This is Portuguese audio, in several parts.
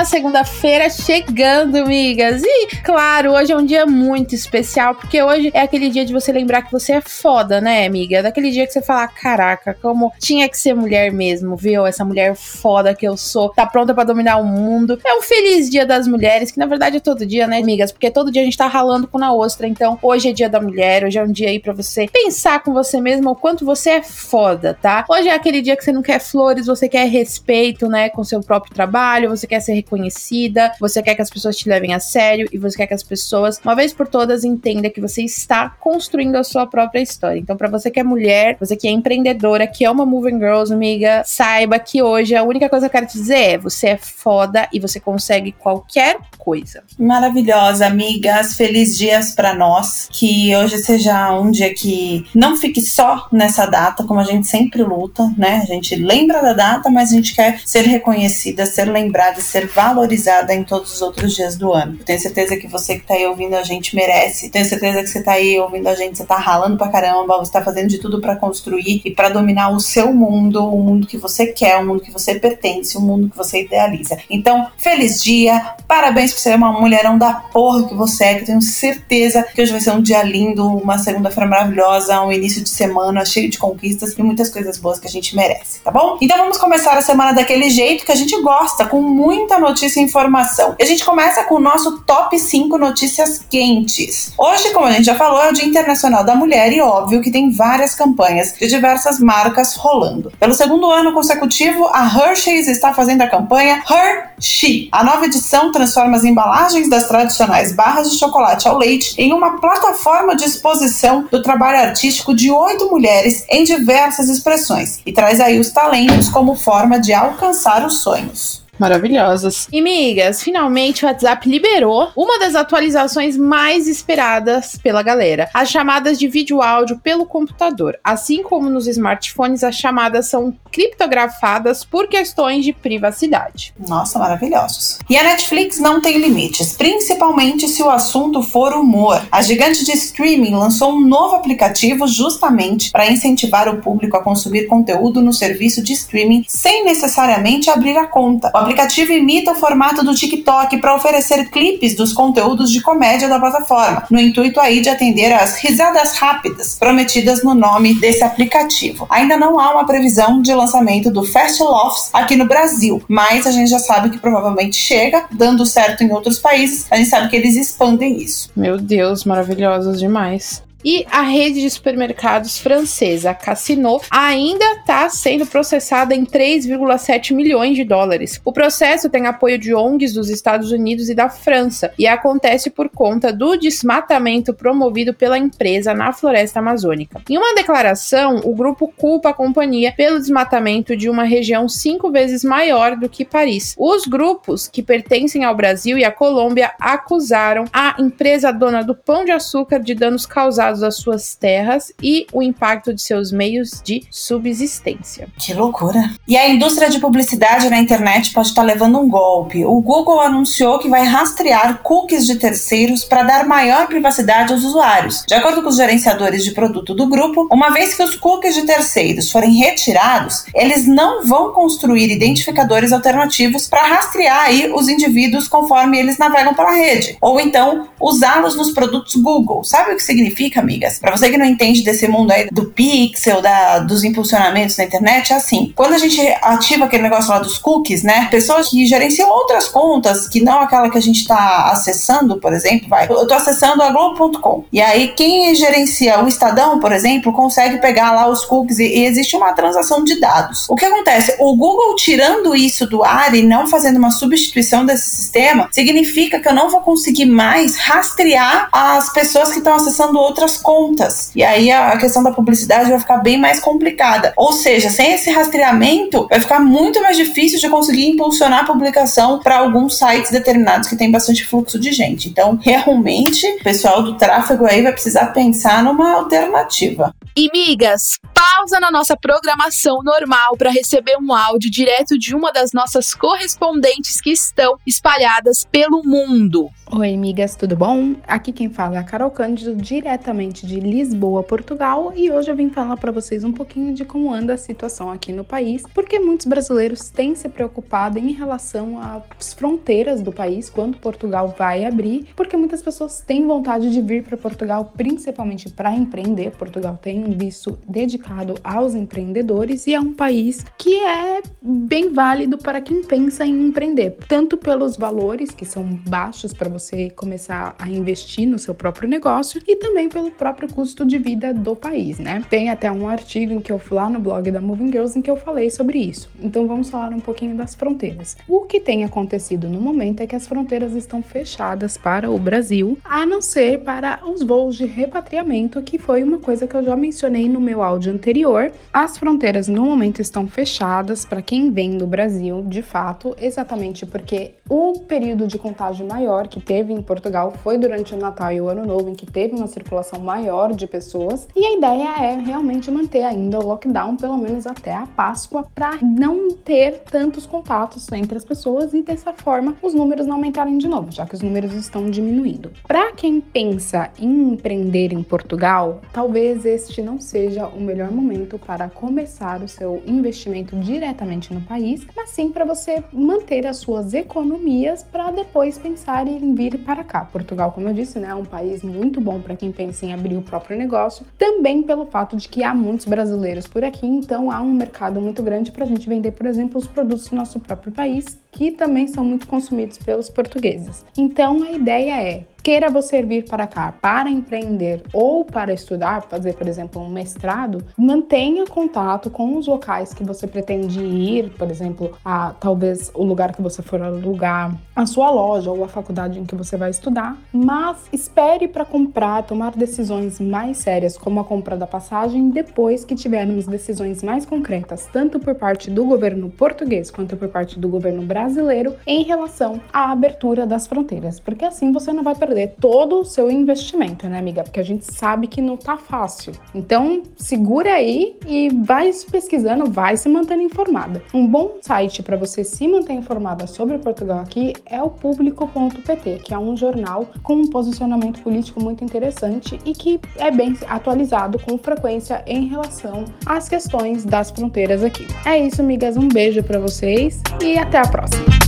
Uma segunda-feira chegando, amigas. E, claro, hoje é um dia muito especial, porque hoje é aquele dia de você lembrar que você é foda, né, amiga? Daquele dia que você fala, caraca, como tinha que ser mulher mesmo, viu? Essa mulher foda que eu sou, tá pronta para dominar o mundo. É um feliz dia das mulheres, que na verdade é todo dia, né, amigas? Porque todo dia a gente tá ralando com na ostra. Então, hoje é dia da mulher, hoje é um dia aí pra você pensar com você mesmo o quanto você é foda, tá? Hoje é aquele dia que você não quer flores, você quer respeito, né, com seu próprio trabalho, você quer ser reconhecida, você quer que as pessoas te levem a sério e você quer que as pessoas, uma vez por todas, entendam que você está construindo a sua própria história. Então, para você que é mulher, você que é empreendedora, que é uma Moving Girls, amiga, saiba que hoje a única coisa que eu quero te dizer é: você é foda e você consegue qualquer coisa. Maravilhosa, amigas. Feliz dias para nós. Que hoje seja um dia que não fique só nessa data, como a gente sempre luta, né? A gente lembra da data, mas a gente quer ser reconhecida, ser lembrada, ser valorizada em todos os outros dias do ano. Eu tenho certeza que você que tá aí ouvindo a gente merece. Tenho certeza que você tá aí ouvindo a gente, você tá ralando pra caramba, você tá fazendo de tudo para construir e para dominar o seu mundo, o mundo que você quer, o mundo que você pertence, o mundo que você idealiza. Então, feliz dia, parabéns por ser uma mulherão da porra que você é, que eu tenho certeza que hoje vai ser um dia lindo, uma segunda-feira maravilhosa, um início de semana cheio de conquistas e muitas coisas boas que a gente merece, tá bom? Então vamos começar a semana daquele jeito que a gente gosta, com muita notícia e informação. E a gente começa com o nosso top 5 notícias quentes. Hoje, como a gente já falou, é o Dia Internacional da Mulher e óbvio que tem várias campanhas de diversas marcas rolando. Pelo segundo ano consecutivo, a Hershey's está fazendo a campanha Hershey. A nova edição transforma as embalagens das tradicionais barras de chocolate ao leite em uma plataforma de exposição do trabalho artístico de oito mulheres em diversas expressões e traz aí os talentos como forma de alcançar os sonhos maravilhosas. E migas, finalmente o WhatsApp liberou uma das atualizações mais esperadas pela galera: as chamadas de vídeo áudio pelo computador. Assim como nos smartphones, as chamadas são criptografadas por questões de privacidade. Nossa, maravilhosos. E a Netflix não tem limites, principalmente se o assunto for humor. A gigante de streaming lançou um novo aplicativo justamente para incentivar o público a consumir conteúdo no serviço de streaming sem necessariamente abrir a conta. O aplicativo imita o formato do TikTok para oferecer clipes dos conteúdos de comédia da plataforma, no intuito aí de atender às risadas rápidas prometidas no nome desse aplicativo. Ainda não há uma previsão de lançamento do Fast Laughs aqui no Brasil, mas a gente já sabe que provavelmente chega, dando certo em outros países, a gente sabe que eles expandem isso. Meu Deus, maravilhosos demais. E a rede de supermercados francesa Cassino ainda está sendo processada em 3,7 milhões de dólares. O processo tem apoio de ONGs dos Estados Unidos e da França e acontece por conta do desmatamento promovido pela empresa na floresta amazônica. Em uma declaração, o grupo culpa a companhia pelo desmatamento de uma região cinco vezes maior do que Paris. Os grupos que pertencem ao Brasil e à Colômbia acusaram a empresa dona do Pão de Açúcar de danos causados das suas terras e o impacto de seus meios de subsistência. Que loucura! E a indústria de publicidade na internet pode estar levando um golpe. O Google anunciou que vai rastrear cookies de terceiros para dar maior privacidade aos usuários. De acordo com os gerenciadores de produto do grupo, uma vez que os cookies de terceiros forem retirados, eles não vão construir identificadores alternativos para rastrear aí os indivíduos conforme eles navegam pela rede, ou então usá-los nos produtos Google. Sabe o que significa? Amigas. Para você que não entende desse mundo aí do pixel, da, dos impulsionamentos na internet, é assim. Quando a gente ativa aquele negócio lá dos cookies, né? Pessoas que gerenciam outras contas, que não aquela que a gente tá acessando, por exemplo, vai. Eu tô acessando a Globo.com. E aí, quem gerencia o Estadão, por exemplo, consegue pegar lá os cookies e, e existe uma transação de dados. O que acontece? O Google tirando isso do ar e não fazendo uma substituição desse sistema, significa que eu não vou conseguir mais rastrear as pessoas que estão acessando outras outras contas. E aí a questão da publicidade vai ficar bem mais complicada. Ou seja, sem esse rastreamento, vai ficar muito mais difícil de conseguir impulsionar a publicação para alguns sites determinados que tem bastante fluxo de gente. Então, realmente, o pessoal do tráfego aí vai precisar pensar numa alternativa. E migas, pausa na nossa programação normal para receber um áudio direto de uma das nossas correspondentes que estão espalhadas pelo mundo. Oi, amigas, tudo bom? Aqui quem fala é a Carol Cândido, diretamente de Lisboa, Portugal, e hoje eu vim falar para vocês um pouquinho de como anda a situação aqui no país, porque muitos brasileiros têm se preocupado em relação às fronteiras do país quando Portugal vai abrir, porque muitas pessoas têm vontade de vir para Portugal, principalmente para empreender. Portugal tem um visto dedicado aos empreendedores e é um país que é bem válido para quem pensa em empreender, tanto pelos valores que são baixos para você começar a investir no seu próprio negócio e também pelo próprio custo de vida do país, né? Tem até um artigo em que eu fui lá no blog da Moving Girls em que eu falei sobre isso. Então vamos falar um pouquinho das fronteiras. O que tem acontecido no momento é que as fronteiras estão fechadas para o Brasil, a não ser para os voos de repatriamento, que foi uma coisa que eu já mencionei no meu áudio anterior. As fronteiras no momento estão fechadas para quem vem do Brasil, de fato, exatamente porque o período de contágio maior que teve em Portugal foi durante o Natal e o Ano Novo, em que teve uma circulação maior de pessoas. E a ideia é realmente manter ainda o lockdown, pelo menos até a Páscoa, para não ter tantos contatos entre as pessoas e dessa forma os números não aumentarem de novo, já que os números estão diminuindo. Para quem pensa em empreender em Portugal, talvez este não seja o melhor momento para começar o seu investimento diretamente no país, mas sim para você manter as suas economias para depois pensar em vir para cá. Portugal, como eu disse, né, é um país muito bom para quem pensa em abrir o próprio negócio, também pelo fato de que há muitos brasileiros por aqui, então há um mercado muito grande para a gente vender, por exemplo, os produtos do nosso próprio país, que também são muito consumidos pelos portugueses. Então a ideia é queira você vir para cá para empreender ou para estudar, fazer, por exemplo, um mestrado, mantenha contato com os locais que você pretende ir, por exemplo, a talvez o lugar que você for alugar, a sua loja ou a faculdade em que você vai estudar, mas espere para comprar, tomar decisões mais sérias, como a compra da passagem, depois que tivermos decisões mais concretas, tanto por parte do governo português quanto por parte do governo brasileiro, em relação à abertura das fronteiras, porque assim você não vai perder todo o seu investimento, né, amiga? Porque a gente sabe que não tá fácil. Então, segura aí e vai pesquisando, vai se mantendo informada. Um bom site para você se manter informada sobre Portugal aqui é o público.pt, que é um jornal com um posicionamento político muito interessante e que é bem atualizado com frequência em relação às questões das fronteiras aqui. É isso, amigas. Um beijo para vocês e até a próxima.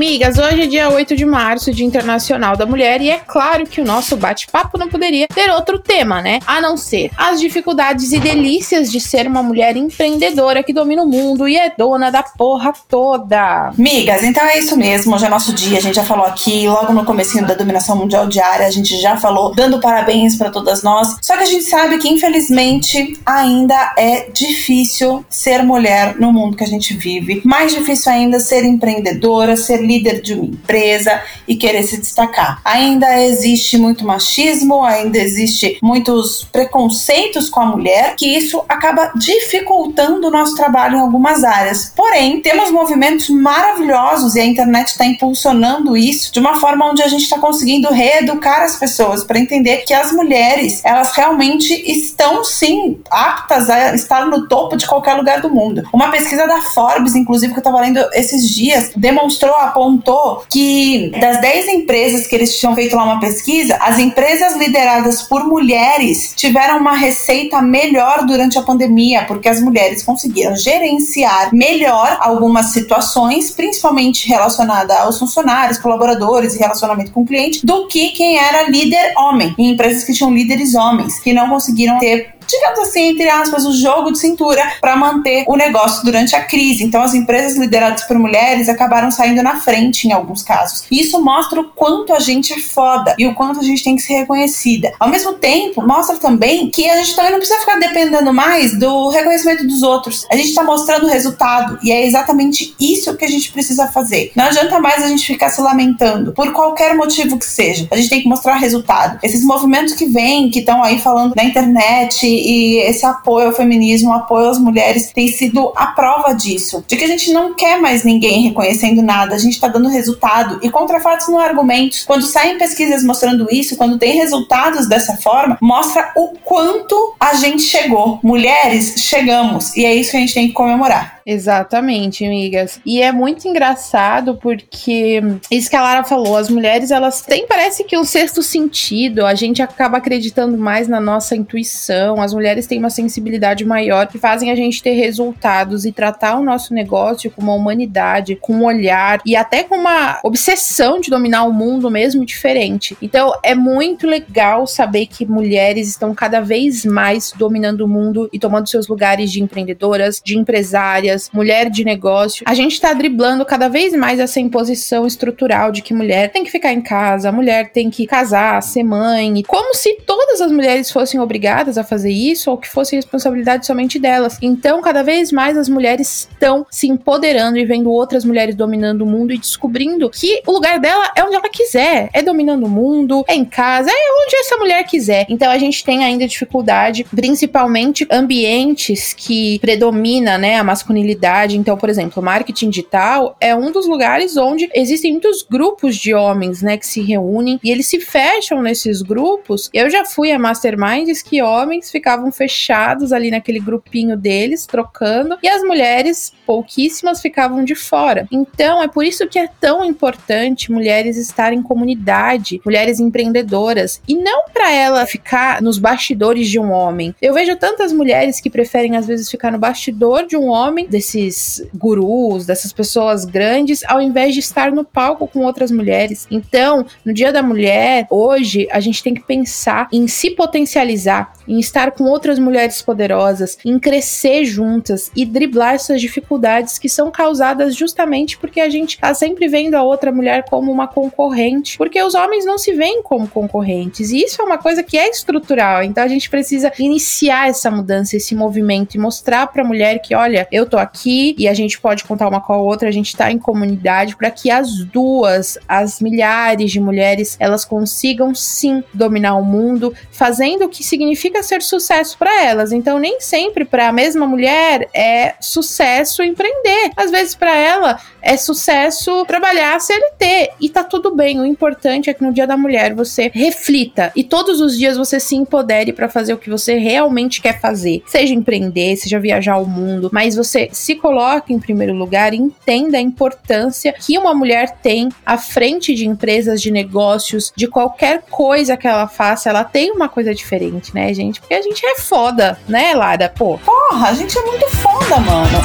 Amigas, hoje é dia 8 de março, Dia Internacional da Mulher, e é claro que o nosso bate-papo não poderia ter outro tema, né? A não ser as dificuldades e delícias de ser uma mulher empreendedora que domina o mundo e é dona da porra toda. Amigas, então é isso mesmo. Hoje é nosso dia, a gente já falou aqui, logo no comecinho da dominação mundial diária, a gente já falou, dando parabéns para todas nós. Só que a gente sabe que, infelizmente, ainda é difícil ser mulher no mundo que a gente vive. Mais difícil ainda ser empreendedora, ser líder de uma empresa e querer se destacar. Ainda existe muito machismo, ainda existe muitos preconceitos com a mulher, que isso acaba dificultando o nosso trabalho em algumas áreas. Porém, temos movimentos maravilhosos e a internet está impulsionando isso de uma forma onde a gente está conseguindo reeducar as pessoas para entender que as mulheres, elas realmente estão sim aptas a estar no topo de qualquer lugar do mundo. Uma pesquisa da Forbes, inclusive, que eu estava lendo esses dias, demonstrou a apontou que das 10 empresas que eles tinham feito lá uma pesquisa, as empresas lideradas por mulheres tiveram uma receita melhor durante a pandemia, porque as mulheres conseguiram gerenciar melhor algumas situações, principalmente relacionada aos funcionários, colaboradores e relacionamento com o cliente, do que quem era líder homem, em empresas que tinham líderes homens, que não conseguiram ter digamos assim, entre aspas, o jogo de cintura para manter o negócio durante a crise. Então, as empresas lideradas por mulheres acabaram saindo na frente em alguns casos. E isso mostra o quanto a gente é foda e o quanto a gente tem que ser reconhecida. Ao mesmo tempo, mostra também que a gente também não precisa ficar dependendo mais do reconhecimento dos outros. A gente está mostrando o resultado e é exatamente isso que a gente precisa fazer. Não adianta mais a gente ficar se lamentando por qualquer motivo que seja. A gente tem que mostrar resultado. Esses movimentos que vêm, que estão aí falando na internet e esse apoio ao feminismo, apoio às mulheres, tem sido a prova disso. De que a gente não quer mais ninguém reconhecendo nada, a gente está dando resultado. E contra fatos não argumentos. Quando saem pesquisas mostrando isso, quando tem resultados dessa forma, mostra o quanto a gente chegou. Mulheres, chegamos. E é isso que a gente tem que comemorar. Exatamente, amigas. E é muito engraçado porque isso que a Lara falou, as mulheres elas têm parece que um sexto sentido, a gente acaba acreditando mais na nossa intuição, as mulheres têm uma sensibilidade maior que fazem a gente ter resultados e tratar o nosso negócio com uma humanidade, com um olhar e até com uma obsessão de dominar o mundo mesmo diferente. Então é muito legal saber que mulheres estão cada vez mais dominando o mundo e tomando seus lugares de empreendedoras, de empresárias mulher de negócio, a gente tá driblando cada vez mais essa imposição estrutural de que mulher tem que ficar em casa, mulher tem que casar, ser mãe, como se todas as mulheres fossem obrigadas a fazer isso ou que fosse responsabilidade somente delas. Então, cada vez mais as mulheres estão se empoderando e vendo outras mulheres dominando o mundo e descobrindo que o lugar dela é onde ela quiser, é dominando o mundo, é em casa, é onde essa mulher quiser. Então, a gente tem ainda dificuldade, principalmente ambientes que predomina, né, a masculinidade então, por exemplo, marketing digital é um dos lugares onde existem muitos grupos de homens, né, que se reúnem e eles se fecham nesses grupos. Eu já fui a masterminds que homens ficavam fechados ali naquele grupinho deles, trocando, e as mulheres, pouquíssimas, ficavam de fora. Então, é por isso que é tão importante mulheres estarem em comunidade, mulheres empreendedoras, e não para ela ficar nos bastidores de um homem. Eu vejo tantas mulheres que preferem às vezes ficar no bastidor de um homem, desses gurus, dessas pessoas grandes, ao invés de estar no palco com outras mulheres. Então, no Dia da Mulher, hoje, a gente tem que pensar em se potencializar, em estar com outras mulheres poderosas, em crescer juntas e driblar essas dificuldades que são causadas justamente porque a gente tá sempre vendo a outra mulher como uma concorrente, porque os homens não se veem como concorrentes. E isso é uma coisa que é estrutural. Então a gente precisa iniciar essa mudança, esse movimento e mostrar para a mulher que, olha, eu tô aqui e a gente pode contar uma com a outra, a gente está em comunidade para que as duas, as milhares de mulheres, elas consigam sim dominar o mundo, fazendo o que significa ser sucesso para elas. Então, nem sempre para a mesma mulher é sucesso empreender. Às vezes para ela é sucesso trabalhar CLT e tá tudo bem. O importante é que no Dia da Mulher você reflita e todos os dias você se empodere para fazer o que você realmente quer fazer. Seja empreender, seja viajar ao mundo, mas você se coloque em primeiro lugar e entenda a importância que uma mulher tem à frente de empresas, de negócios, de qualquer coisa que ela faça, ela tem uma coisa diferente, né, gente? Porque a gente é foda, né, Lara? Pô. Porra, a gente é muito foda, mano.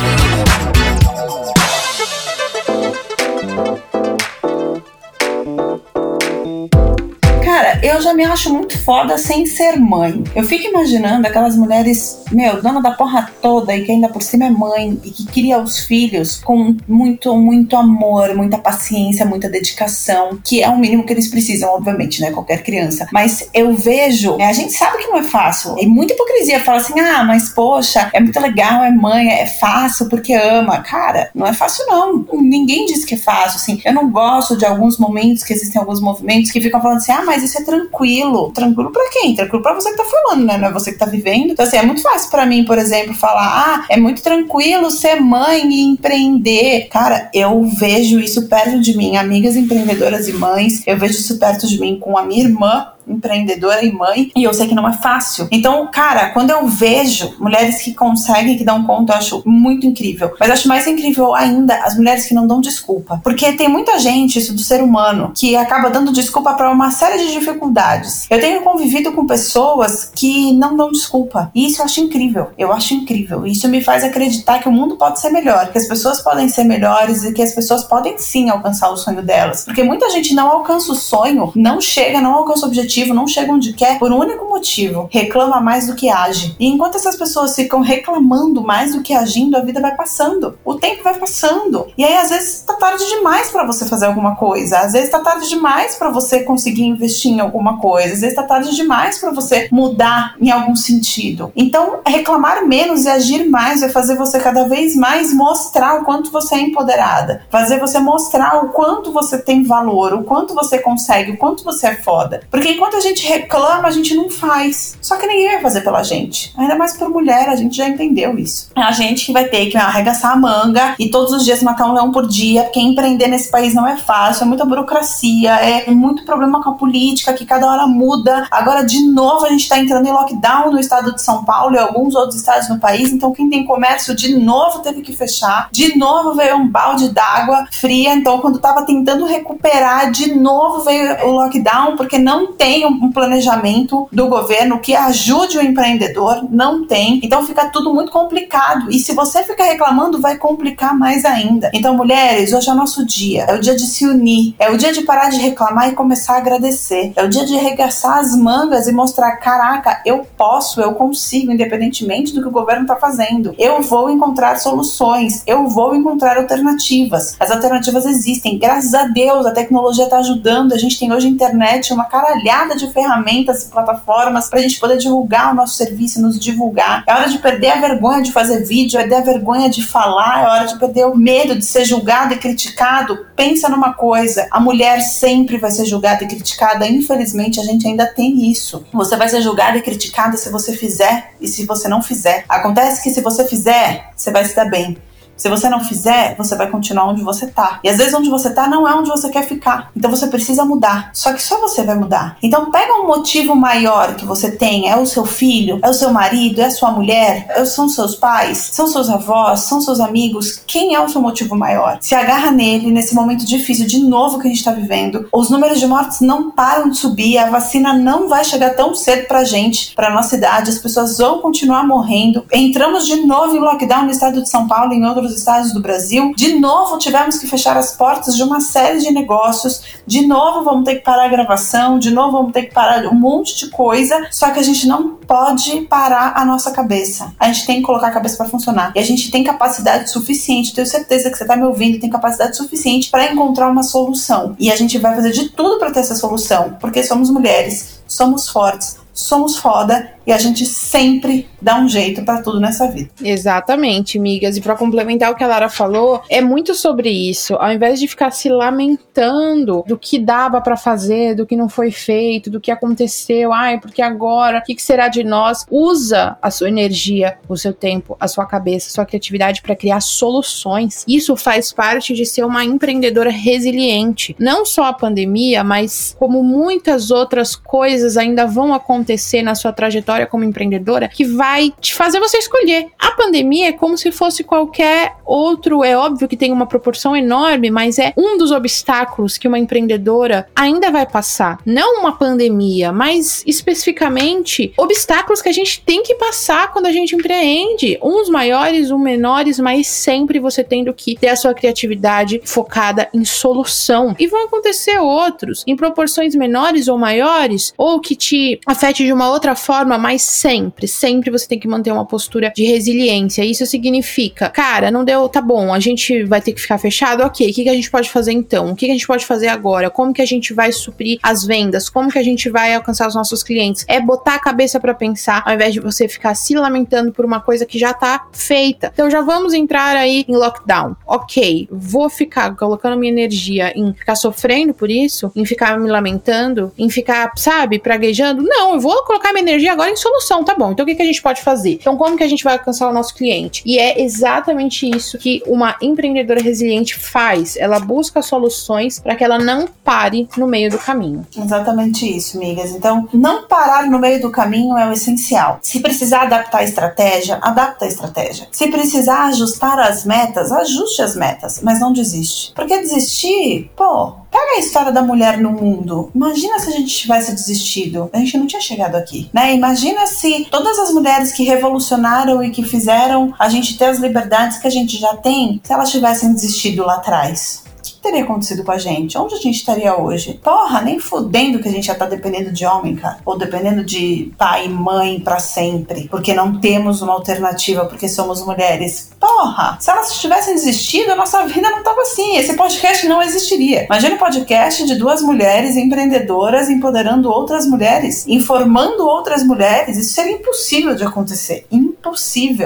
Cara, eu já me acho muito foda sem ser mãe. Eu fico imaginando aquelas mulheres, meu, dona da porra toda e que ainda por cima é mãe e que cria os filhos com muito, muito amor, muita paciência, muita dedicação, que é o mínimo que eles precisam, obviamente, né? Qualquer criança. Mas eu vejo, né, a gente sabe que não é fácil. E muita hipocrisia. Fala assim, ah, mas poxa, é muito legal, é mãe, é fácil porque ama. Cara, não é fácil não. Ninguém diz que é fácil, assim. Eu não gosto de alguns momentos que existem alguns movimentos que ficam falando assim, ah, mas isso é tranquilo. Tranquilo para quem? Tranquilo para você que tá falando, né? Não é você que tá vivendo. Então, assim, é muito fácil para mim, por exemplo, falar: ah, é muito tranquilo ser mãe e empreender. Cara, eu vejo isso perto de mim, amigas empreendedoras e mães. Eu vejo isso perto de mim com a minha irmã, empreendedora e mãe, e eu sei que não é fácil. Então, cara, quando eu vejo mulheres que conseguem, que dão conta, eu acho muito incrível. Mas acho mais incrível ainda as mulheres que não dão desculpa. Porque tem muita gente, isso do ser humano, que acaba dando desculpa para uma série de dificuldades. Eu tenho convivido com pessoas que não dão desculpa. E isso eu acho incrível. Eu acho incrível. Isso me faz acreditar que o mundo pode ser melhor, que as pessoas podem ser melhores e que as pessoas podem sim alcançar o sonho delas. Porque muita gente não alcança o sonho, não chega, não alcança o objetivo objetivo, não chega onde quer por um único motivo: reclama mais do que age. E enquanto essas pessoas ficam reclamando mais do que agindo, a vida vai passando. O tempo vai passando. E aí, às vezes, tá tarde demais para você fazer alguma coisa. Às vezes, tá tarde demais para você conseguir investir em alguma coisa. Às vezes, tá tarde demais para você mudar em algum sentido. Então, reclamar menos e agir mais vai fazer você cada vez mais mostrar o quanto você é empoderada, fazer você mostrar o quanto você tem valor, o quanto você consegue, o quanto você é foda. Porque enquanto a gente reclama, a gente não faz. Só que ninguém vai fazer pela gente. Ainda mais por mulher, a gente já entendeu isso. É a gente que vai ter que arregaçar a manga e todos os dias matar um leão por dia, porque empreender nesse país não é fácil, é muita burocracia, é muito problema com a política que cada hora muda. Agora, de novo, a gente tá entrando em lockdown no estado de São Paulo e alguns outros estados no país, então quem tem comércio de novo teve que fechar, de novo veio um balde d'água fria, então quando tava tentando recuperar, de novo veio o lockdown, porque não tem um planejamento do governo que ajude o empreendedor, não tem. Então fica tudo muito complicado. E se você ficar reclamando, vai complicar mais ainda. Então, mulheres, hoje é nosso dia. É o dia de se unir. É o dia de parar de reclamar e começar a agradecer. É o dia de arregaçar as mangas e mostrar: caraca, eu posso, eu consigo, independentemente do que o governo está fazendo. Eu vou encontrar soluções, eu vou encontrar alternativas. As alternativas existem. Graças a Deus, a tecnologia está ajudando. A gente tem hoje internet, uma caralhada de ferramentas e plataformas para a gente poder divulgar o nosso serviço, nos divulgar. É hora de perder a vergonha de fazer vídeo, é perder a vergonha de falar, é hora de perder o medo de ser julgado e criticado. Pensa numa coisa: a mulher sempre vai ser julgada e criticada. Infelizmente, a gente ainda tem isso. Você vai ser julgada e criticada se você fizer e se você não fizer. Acontece que se você fizer, você vai se dar bem. Se você não fizer, você vai continuar onde você tá. E às vezes onde você tá não é onde você quer ficar. Então você precisa mudar. Só que só você vai mudar. Então pega um motivo maior que você tem. É o seu filho, é o seu marido, é a sua mulher, é são seus pais, são seus avós, são seus amigos. Quem é o seu motivo maior? Se agarra nele nesse momento difícil de novo que a gente tá vivendo. Os números de mortes não param de subir. A vacina não vai chegar tão cedo pra gente, pra nossa idade. As pessoas vão continuar morrendo. Entramos de novo em lockdown no estado de São Paulo e em outros outros estados do Brasil. De novo, tivemos que fechar as portas de uma série de negócios. De novo, vamos ter que parar a gravação. De novo, vamos ter que parar um monte de coisa. Só que a gente não pode parar a nossa cabeça. A gente tem que colocar a cabeça para funcionar. E a gente tem capacidade suficiente. Tenho certeza que você está me ouvindo. Tem capacidade suficiente para encontrar uma solução. E a gente vai fazer de tudo para ter essa solução, porque somos mulheres, somos fortes, somos foda e a gente sempre dá um jeito para tudo nessa vida. Exatamente, migas. E para complementar o que a Lara falou, é muito sobre isso. Ao invés de ficar se lamentando do que dava para fazer, do que não foi feito, do que aconteceu, ai, porque agora, o que, que será de nós? Usa a sua energia, o seu tempo, a sua cabeça, a sua criatividade para criar soluções. Isso faz parte de ser uma empreendedora resiliente. Não só a pandemia, mas como muitas outras coisas ainda vão acontecer na sua trajetória trajetória como empreendedora que vai te fazer você escolher. A pandemia é como se fosse qualquer outro, é óbvio que tem uma proporção enorme, mas é um dos obstáculos que uma empreendedora ainda vai passar. Não uma pandemia, mas especificamente obstáculos que a gente tem que passar quando a gente empreende. Uns maiores, uns menores, mas sempre você tendo que ter a sua criatividade focada em solução. E vão acontecer outros em proporções menores ou maiores, ou que te afete de uma outra forma, mas sempre, sempre você tem que manter uma postura de resiliência. Isso significa, cara, não deu, tá bom, a gente vai ter que ficar fechado, ok, o que, que a gente pode fazer então? O que, que a gente pode fazer agora? Como que a gente vai suprir as vendas? Como que a gente vai alcançar os nossos clientes? É botar a cabeça para pensar, ao invés de você ficar se lamentando por uma coisa que já tá feita. Então já vamos entrar aí em lockdown. Ok, vou ficar colocando minha energia em ficar sofrendo por isso, em ficar me lamentando, em ficar, sabe, praguejando? Não, eu vou colocar minha energia agora solução, tá bom. Então o que, que a gente pode fazer? Então como que a gente vai alcançar o nosso cliente? E é exatamente isso que uma empreendedora resiliente faz. Ela busca soluções para que ela não pare no meio do caminho. Exatamente isso, amigas. Então, não parar no meio do caminho é o essencial. Se precisar adaptar a estratégia, adapta a estratégia. Se precisar ajustar as metas, ajuste as metas, mas não desiste. Porque desistir, pô, Pega a história da mulher no mundo. Imagina se a gente tivesse desistido. A gente não tinha chegado aqui, né? Imagina se todas as mulheres que revolucionaram e que fizeram a gente ter as liberdades que a gente já tem, se elas tivessem desistido lá atrás teria acontecido com a gente? Onde a gente estaria hoje? Porra, nem fudendo que a gente já tá dependendo de homem, cara. Ou dependendo de pai e mãe para sempre. Porque não temos uma alternativa, porque somos mulheres. Porra, se elas tivessem desistido, a nossa vida não tava assim. Esse podcast não existiria. Imagina um podcast de duas mulheres empreendedoras empoderando outras mulheres, informando outras mulheres. Isso seria impossível de acontecer. Impossível.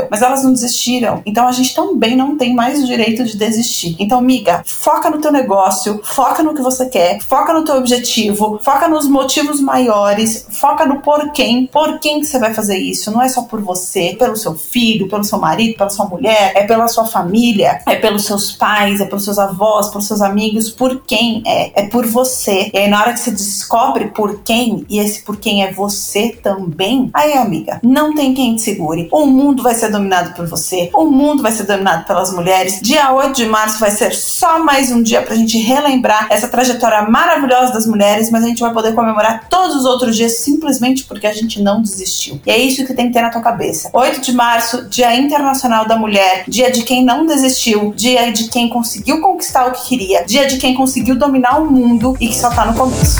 Mas elas não desistiram. Então a gente também não tem mais o direito de desistir. Então, amiga, foca no teu negócio, foca no que você quer, foca no teu objetivo, foca nos motivos maiores, foca no porquê. Por quem que você vai fazer isso? Não é só por você, pelo seu filho, pelo seu marido, pela sua mulher, é pela sua família, é pelos seus pais, é pelos seus avós, pelos seus amigos, por quem é? É por você. E aí, na hora que você descobre por quem, e esse por quem é você também, aí, amiga, não tem quem te segure. Mundo vai ser dominado por você, o mundo vai ser dominado pelas mulheres. Dia 8 de março vai ser só mais um dia pra gente relembrar essa trajetória maravilhosa das mulheres, mas a gente vai poder comemorar todos os outros dias simplesmente porque a gente não desistiu. E é isso que tem que ter na tua cabeça. 8 de março, Dia Internacional da Mulher, dia de quem não desistiu, dia de quem conseguiu conquistar o que queria, dia de quem conseguiu dominar o mundo e que só tá no começo.